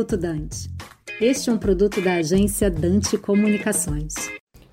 Minuto Dante. Este é um produto da agência Dante Comunicações.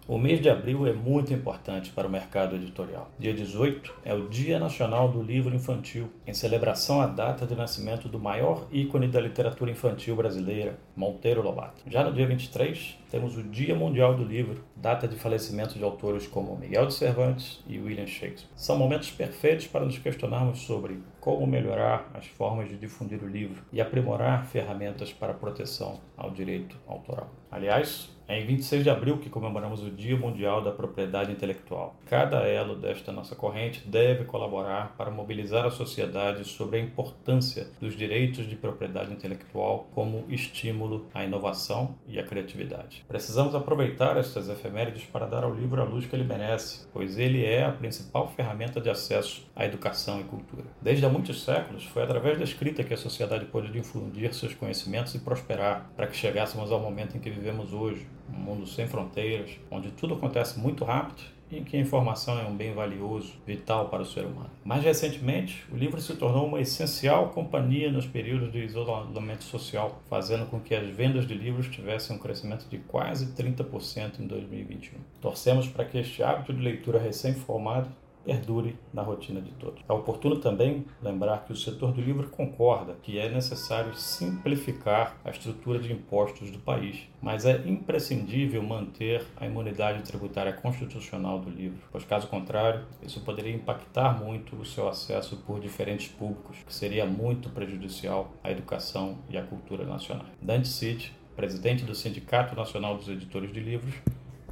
O mês de abril é muito importante para o mercado editorial. Dia 18 é o Dia Nacional do Livro Infantil, em celebração à data de nascimento do maior ícone da literatura infantil brasileira, Monteiro Lobato. Já no dia 23, temos o Dia Mundial do Livro, data de falecimento de autores como Miguel de Cervantes e William Shakespeare. São momentos perfeitos para nos questionarmos sobre como melhorar as formas de difundir o livro e aprimorar ferramentas para proteção ao direito autoral. Aliás, é em 26 de abril que comemoramos o Dia Mundial da Propriedade Intelectual. Cada elo desta nossa corrente deve colaborar para mobilizar a sociedade sobre a importância dos direitos de propriedade intelectual como estímulo à inovação e à criatividade. Precisamos aproveitar estas efemérides para dar ao livro a luz que ele merece, pois ele é a principal ferramenta de acesso à educação e cultura. Desde há muitos séculos, foi através da escrita que a sociedade pôde difundir seus conhecimentos e prosperar, para que chegássemos ao momento em que vivemos hoje, um mundo sem fronteiras, onde tudo acontece muito rápido em que a informação é um bem valioso, vital para o ser humano. Mais recentemente, o livro se tornou uma essencial companhia nos períodos de isolamento social, fazendo com que as vendas de livros tivessem um crescimento de quase 30% em 2021. Torcemos para que este hábito de leitura recém-formado perdure na rotina de todos. É oportuno também lembrar que o setor do livro concorda que é necessário simplificar a estrutura de impostos do país, mas é imprescindível manter a imunidade tributária constitucional do livro, pois caso contrário, isso poderia impactar muito o seu acesso por diferentes públicos, que seria muito prejudicial à educação e à cultura nacional. Dante Cid, presidente do Sindicato Nacional dos Editores de Livros,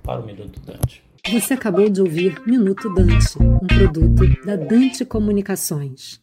para o Minuto Dante. Você acabou de ouvir Minuto Dante, um produto da Dante Comunicações.